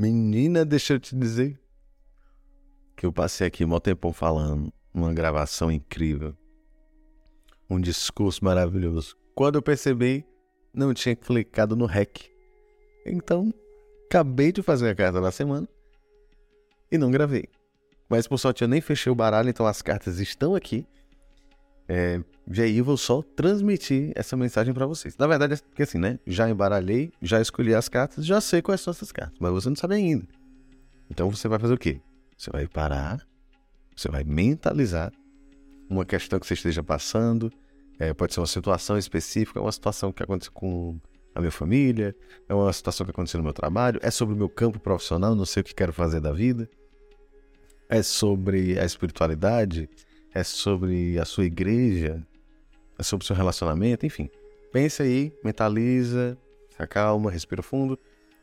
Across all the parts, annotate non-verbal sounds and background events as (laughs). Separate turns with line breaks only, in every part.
Menina, deixa eu te dizer que eu passei aqui um tempão falando, uma gravação incrível, um discurso maravilhoso. Quando eu percebi, não tinha clicado no REC. Então, acabei de fazer a carta da semana e não gravei. Mas por sorte eu nem fechei o baralho, então as cartas estão aqui. É, eu vou só transmitir essa mensagem para vocês. Na verdade, é porque assim, né? Já embaralhei, já escolhi as cartas, já sei quais são essas cartas, mas você não sabe ainda. Então você vai fazer o quê? Você vai parar, você vai mentalizar uma questão que você esteja passando. É, pode ser uma situação específica, uma situação que aconteceu com a minha família, é uma situação que aconteceu no meu trabalho, é sobre o meu campo profissional, não sei o que quero fazer da vida. É sobre a espiritualidade, é sobre a sua igreja, é sobre o seu relacionamento, enfim. Pense aí, mentaliza, se acalma, respira fundo.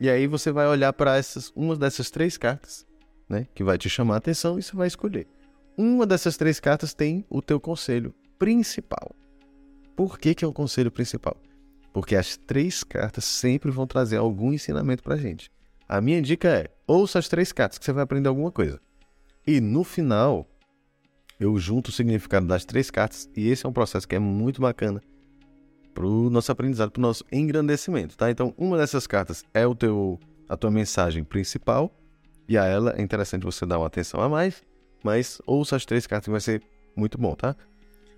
E aí você vai olhar para essas, uma dessas três cartas, né, que vai te chamar a atenção e você vai escolher. Uma dessas três cartas tem o teu conselho principal. Por que, que é o conselho principal? Porque as três cartas sempre vão trazer algum ensinamento para gente. A minha dica é: ouça as três cartas que você vai aprender alguma coisa. E no final, eu junto o significado das três cartas e esse é um processo que é muito bacana para o nosso aprendizado, para o nosso engrandecimento, tá? Então, uma dessas cartas é o teu, a tua mensagem principal e a ela é interessante você dar uma atenção a mais, mas ouça as três cartas que vai ser muito bom, tá?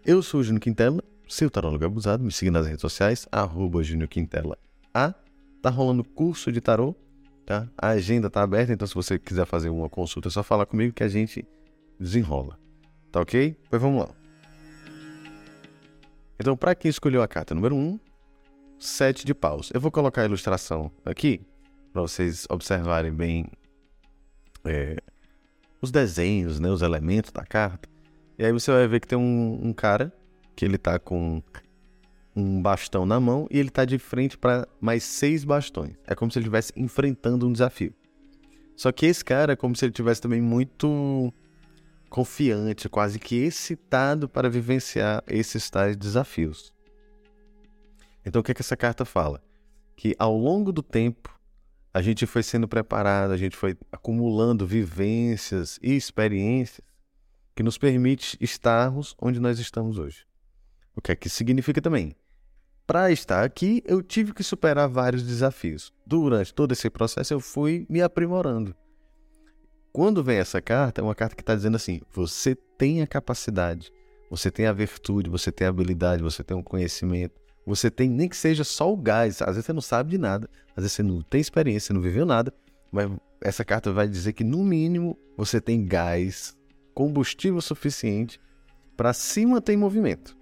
Eu sou o Júnior Quintela, seu tarólogo abusado, me siga nas redes sociais, arroba Júnior Quintela A. Tá rolando curso de tarô, tá? A agenda tá aberta, então se você quiser fazer uma consulta, é só falar comigo que a gente desenrola. Tá ok? Pois vamos lá. Então, para quem escolheu a carta número 1, um, sete de paus. Eu vou colocar a ilustração aqui para vocês observarem bem é, os desenhos, né, os elementos da carta. E aí você vai ver que tem um, um cara que ele tá com um bastão na mão e ele tá de frente para mais seis bastões. É como se ele estivesse enfrentando um desafio. Só que esse cara é como se ele tivesse também muito confiante, quase que excitado para vivenciar esses tais desafios. Então, o que, é que essa carta fala? Que ao longo do tempo, a gente foi sendo preparado, a gente foi acumulando vivências e experiências que nos permite estarmos onde nós estamos hoje. O que é que significa também? Para estar aqui, eu tive que superar vários desafios. Durante todo esse processo, eu fui me aprimorando. Quando vem essa carta, é uma carta que está dizendo assim: você tem a capacidade, você tem a virtude, você tem a habilidade, você tem o conhecimento, você tem, nem que seja só o gás. Às vezes você não sabe de nada, às vezes você não tem experiência, você não viveu nada, mas essa carta vai dizer que, no mínimo, você tem gás, combustível suficiente para se manter em movimento.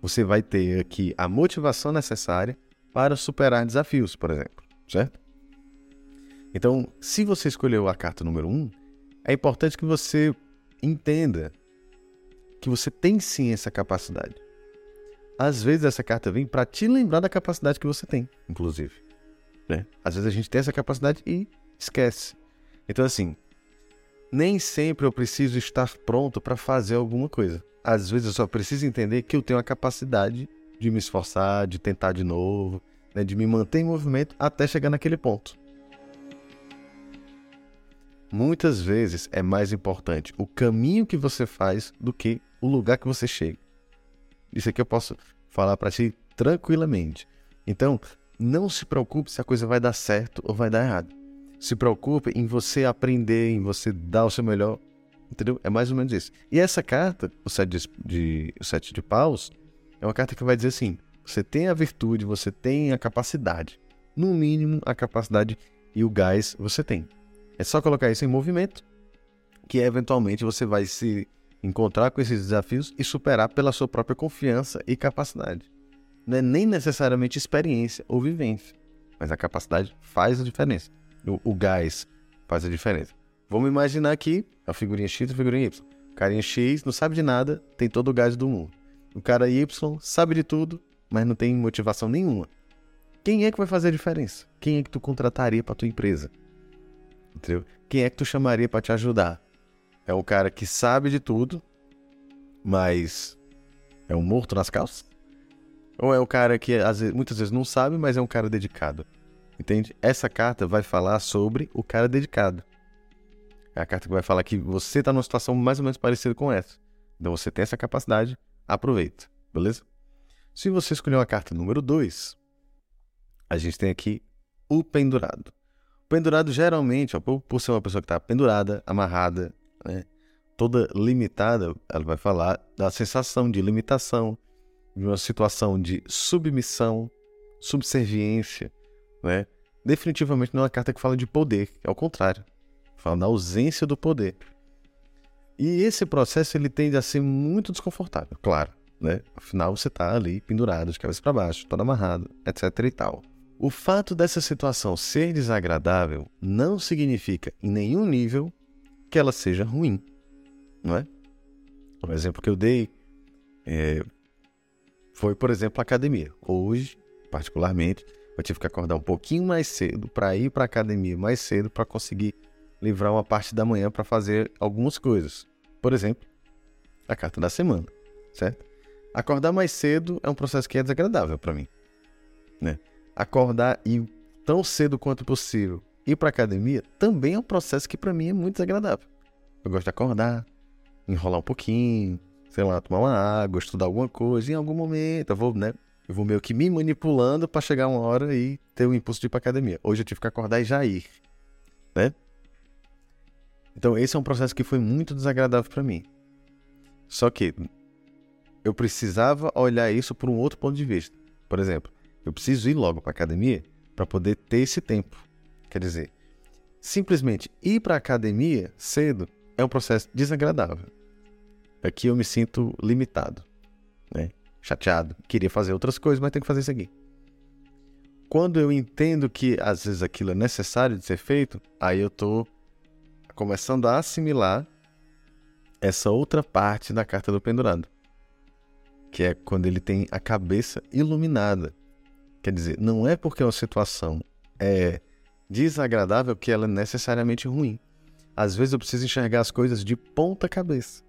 Você vai ter aqui a motivação necessária para superar desafios, por exemplo, certo? Então, se você escolheu a carta número 1, um, é importante que você entenda que você tem sim essa capacidade. Às vezes essa carta vem para te lembrar da capacidade que você tem, inclusive. Né? Às vezes a gente tem essa capacidade e esquece. Então, assim, nem sempre eu preciso estar pronto para fazer alguma coisa. Às vezes eu só preciso entender que eu tenho a capacidade de me esforçar, de tentar de novo, né? de me manter em movimento até chegar naquele ponto. Muitas vezes é mais importante o caminho que você faz do que o lugar que você chega. Isso aqui eu posso falar para ti tranquilamente. Então, não se preocupe se a coisa vai dar certo ou vai dar errado. Se preocupe em você aprender, em você dar o seu melhor. Entendeu? É mais ou menos isso. E essa carta, o sete de, de, o sete de paus, é uma carta que vai dizer assim: você tem a virtude, você tem a capacidade. No mínimo, a capacidade e o gás você tem. É só colocar isso em movimento, que eventualmente você vai se encontrar com esses desafios e superar pela sua própria confiança e capacidade. Não é nem necessariamente experiência ou vivência, mas a capacidade faz a diferença. O, o gás faz a diferença. Vamos imaginar aqui a figurinha X e a figurinha Y. O carinha X não sabe de nada, tem todo o gás do mundo. O cara Y sabe de tudo, mas não tem motivação nenhuma. Quem é que vai fazer a diferença? Quem é que tu contrataria para tua empresa? Entendeu? Quem é que tu chamaria para te ajudar? É um cara que sabe de tudo, mas é um morto nas calças? Ou é um cara que vezes, muitas vezes não sabe, mas é um cara dedicado? Entende? Essa carta vai falar sobre o cara dedicado. É a carta que vai falar que você está numa situação mais ou menos parecida com essa. Então você tem essa capacidade, aproveita, beleza? Se você escolher a carta número 2, a gente tem aqui o pendurado. Pendurado geralmente, ó, por, ser uma pessoa que está pendurada, amarrada, né, toda limitada, ela vai falar da sensação de limitação, de uma situação de submissão, subserviência, né? Definitivamente não é uma carta que fala de poder, é o contrário. Fala da ausência do poder. E esse processo ele tende a ser muito desconfortável, claro, né? Afinal você está ali pendurado de cabeça para baixo, todo amarrado, etc e tal. O fato dessa situação ser desagradável não significa em nenhum nível que ela seja ruim, não é? O exemplo que eu dei é, foi, por exemplo, a academia. Hoje, particularmente, eu tive que acordar um pouquinho mais cedo para ir para a academia mais cedo para conseguir livrar uma parte da manhã para fazer algumas coisas. Por exemplo, a carta da semana, certo? Acordar mais cedo é um processo que é desagradável para mim, né? Acordar e tão cedo quanto possível ir para academia também é um processo que para mim é muito desagradável. Eu gosto de acordar, enrolar um pouquinho, sei lá, tomar uma água, estudar alguma coisa, em algum momento eu vou, né, eu vou meio que me manipulando para chegar uma hora e ter o impulso de ir pra academia. Hoje eu tive que acordar e já ir, né? Então esse é um processo que foi muito desagradável para mim. Só que eu precisava olhar isso por um outro ponto de vista. Por exemplo, eu preciso ir logo para academia para poder ter esse tempo. Quer dizer, simplesmente ir para academia cedo é um processo desagradável. Aqui eu me sinto limitado, né? chateado, queria fazer outras coisas, mas tem que fazer isso aqui. Quando eu entendo que às vezes aquilo é necessário de ser feito, aí eu tô começando a assimilar essa outra parte da carta do pendurado, que é quando ele tem a cabeça iluminada. Quer dizer, não é porque uma situação é desagradável que ela é necessariamente ruim. Às vezes eu preciso enxergar as coisas de ponta cabeça.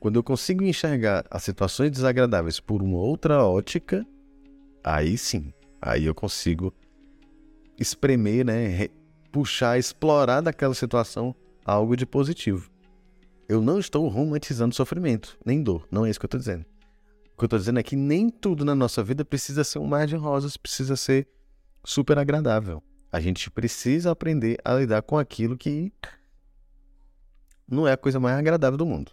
Quando eu consigo enxergar as situações desagradáveis por uma outra ótica, aí sim, aí eu consigo espremer, né, puxar, explorar daquela situação algo de positivo. Eu não estou romantizando sofrimento, nem dor, não é isso que eu estou dizendo. Que eu estou dizendo é que nem tudo na nossa vida precisa ser um mar de rosas, precisa ser super agradável. A gente precisa aprender a lidar com aquilo que não é a coisa mais agradável do mundo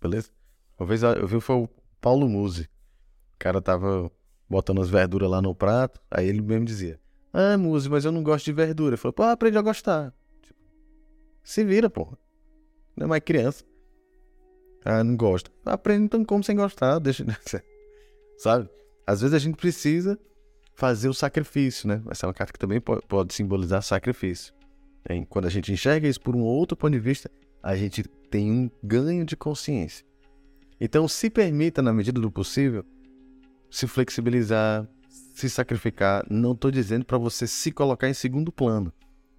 beleza? Uma vez eu vi foi o Paulo Musi. O cara tava botando as verduras lá no prato, aí ele mesmo dizia: Ah, Musi, mas eu não gosto de verdura. Ele falou: Pô, aprende a gostar. Tipo, se vira, porra. Não é mais criança. Ah, não gosto. Aprende então como sem gostar, deixa. (laughs) Sabe? Às vezes a gente precisa fazer o sacrifício, né? Essa é uma carta que também pode simbolizar sacrifício. Quando a gente enxerga isso por um outro ponto de vista, a gente tem um ganho de consciência. Então, se permita, na medida do possível, se flexibilizar, se sacrificar. Não estou dizendo para você se colocar em segundo plano,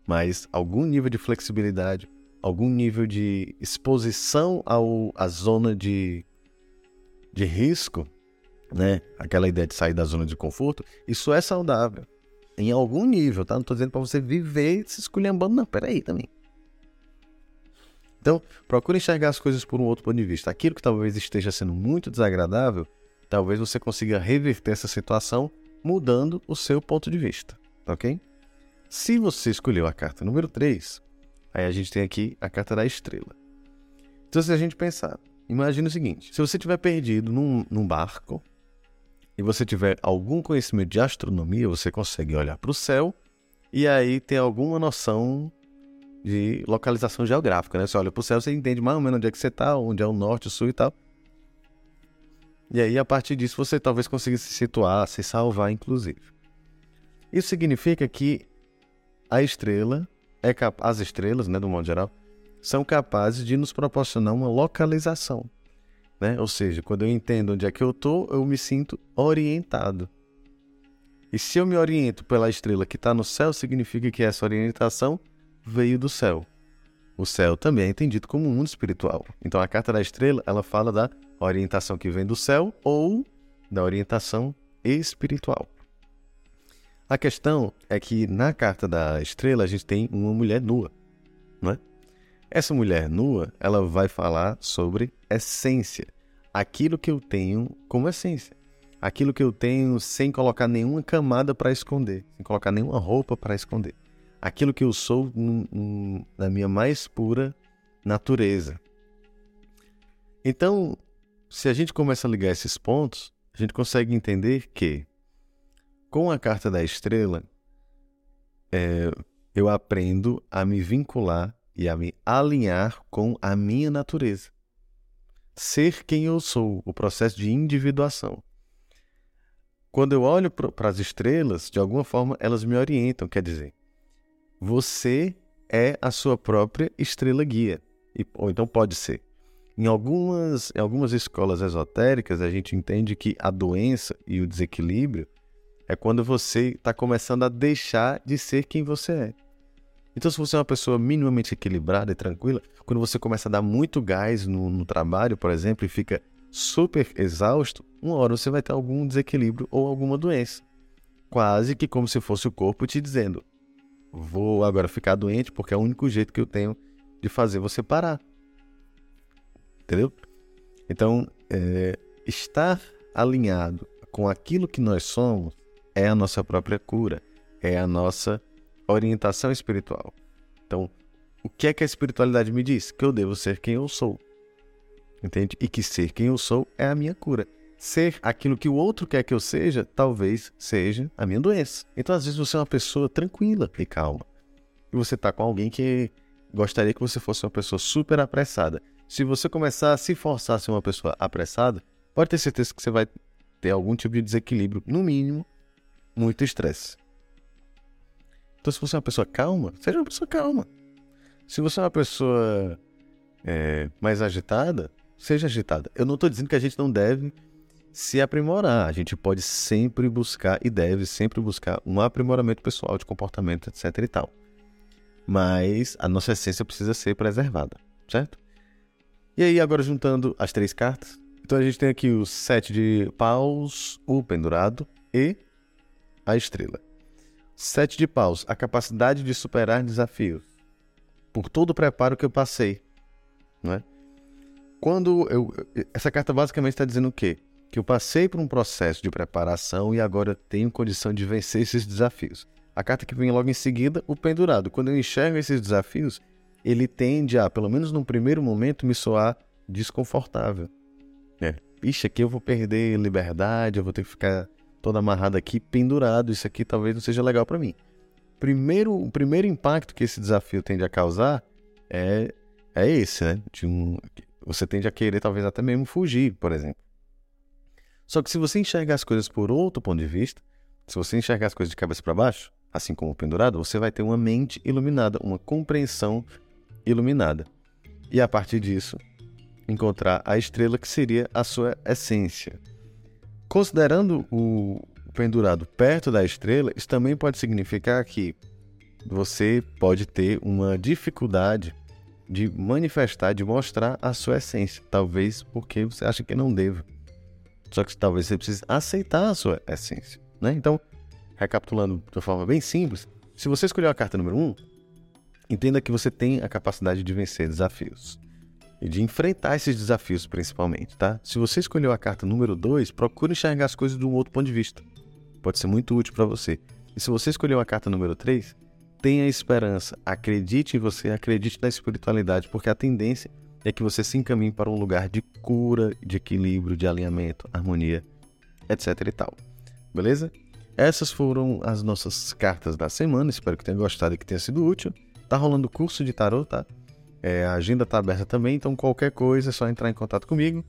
mas algum nível de flexibilidade, algum nível de exposição ao, à zona de, de risco, né? Aquela ideia de sair da zona de conforto, isso é saudável. Em algum nível, tá? Não estou dizendo para você viver se esculhambando, não. Peraí também. Então, procure enxergar as coisas por um outro ponto de vista. Aquilo que talvez esteja sendo muito desagradável, talvez você consiga reverter essa situação mudando o seu ponto de vista, tá ok? Se você escolheu a carta número 3, aí a gente tem aqui a carta da estrela. Então, se a gente pensar, imagine o seguinte: se você estiver perdido num, num barco e você tiver algum conhecimento de astronomia, você consegue olhar para o céu e aí ter alguma noção de localização geográfica, né? Você olha para o céu, você entende mais ou menos onde é que você está, onde é o norte, o sul e tal. E aí, a partir disso, você talvez consiga se situar, se salvar, inclusive. Isso significa que a estrela, é cap... as estrelas, né, do modo geral, são capazes de nos proporcionar uma localização. Né? Ou seja, quando eu entendo onde é que eu estou, eu me sinto orientado. E se eu me oriento pela estrela que está no céu, significa que essa orientação veio do céu. O céu também é entendido como um mundo espiritual. Então a carta da estrela, ela fala da orientação que vem do céu ou da orientação espiritual. A questão é que na carta da estrela a gente tem uma mulher nua, não é? Essa mulher nua, ela vai falar sobre essência, aquilo que eu tenho como essência, aquilo que eu tenho sem colocar nenhuma camada para esconder, sem colocar nenhuma roupa para esconder, aquilo que eu sou na minha mais pura natureza. Então, se a gente começa a ligar esses pontos, a gente consegue entender que, com a carta da estrela, é, eu aprendo a me vincular e a me alinhar com a minha natureza. Ser quem eu sou, o processo de individuação. Quando eu olho para as estrelas, de alguma forma elas me orientam, quer dizer, você é a sua própria estrela guia, ou então pode ser. Em algumas, em algumas escolas esotéricas, a gente entende que a doença e o desequilíbrio é quando você está começando a deixar de ser quem você é. Então, se você é uma pessoa minimamente equilibrada e tranquila, quando você começa a dar muito gás no, no trabalho, por exemplo, e fica super exausto, uma hora você vai ter algum desequilíbrio ou alguma doença. Quase que como se fosse o corpo te dizendo: vou agora ficar doente porque é o único jeito que eu tenho de fazer você parar entendeu? Então, é, estar alinhado com aquilo que nós somos é a nossa própria cura, é a nossa orientação espiritual. Então, o que é que a espiritualidade me diz? Que eu devo ser quem eu sou. Entende? E que ser quem eu sou é a minha cura. Ser aquilo que o outro quer que eu seja, talvez seja a minha doença. Então, às vezes, você é uma pessoa tranquila e calma. E você está com alguém que gostaria que você fosse uma pessoa super apressada se você começar a se forçar a ser uma pessoa apressada, pode ter certeza que você vai ter algum tipo de desequilíbrio, no mínimo, muito estresse. Então, se você é uma pessoa calma, seja uma pessoa calma. Se você é uma pessoa é, mais agitada, seja agitada. Eu não estou dizendo que a gente não deve se aprimorar. A gente pode sempre buscar e deve sempre buscar um aprimoramento pessoal de comportamento, etc e tal. Mas a nossa essência precisa ser preservada, certo? E aí, agora juntando as três cartas. Então a gente tem aqui o sete de paus, o pendurado e a estrela. Sete de paus, a capacidade de superar desafios. Por todo o preparo que eu passei. É? Quando eu. Essa carta basicamente está dizendo o quê? Que eu passei por um processo de preparação e agora tenho condição de vencer esses desafios. A carta que vem logo em seguida, o pendurado. Quando eu enxergo esses desafios, ele tende a, pelo menos num primeiro momento, me soar desconfortável. É. Ixi, aqui eu vou perder liberdade, eu vou ter que ficar todo amarrado aqui, pendurado. Isso aqui talvez não seja legal para mim. Primeiro, o primeiro impacto que esse desafio tende a causar é, é esse, né? Um, você tende a querer talvez até mesmo fugir, por exemplo. Só que se você enxergar as coisas por outro ponto de vista, se você enxergar as coisas de cabeça para baixo, assim como o pendurado, você vai ter uma mente iluminada, uma compreensão iluminada. E a partir disso, encontrar a estrela que seria a sua essência. Considerando o pendurado perto da estrela, isso também pode significar que você pode ter uma dificuldade de manifestar, de mostrar a sua essência, talvez porque você acha que não deva. Só que talvez você precise aceitar a sua essência, né? Então, recapitulando de uma forma bem simples, se você escolheu a carta número 1, um, Entenda que você tem a capacidade de vencer desafios e de enfrentar esses desafios principalmente, tá? Se você escolheu a carta número 2, procure enxergar as coisas de um outro ponto de vista. Pode ser muito útil para você. E se você escolheu a carta número 3, tenha esperança, acredite em você, acredite na espiritualidade, porque a tendência é que você se encaminhe para um lugar de cura, de equilíbrio, de alinhamento, harmonia, etc e tal. Beleza? Essas foram as nossas cartas da semana. Espero que tenha gostado e que tenha sido útil. Tá rolando curso de tarô, tá? É, a agenda tá aberta também, então qualquer coisa é só entrar em contato comigo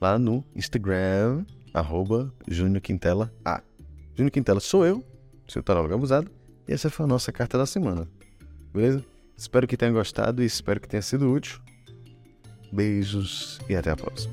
lá no Instagram, arroba Júnior Quintela A. Júnior Quintela sou eu, seu tarólogo abusado, e essa foi a nossa carta da semana. Beleza? Espero que tenha gostado e espero que tenha sido útil. Beijos e até a próxima.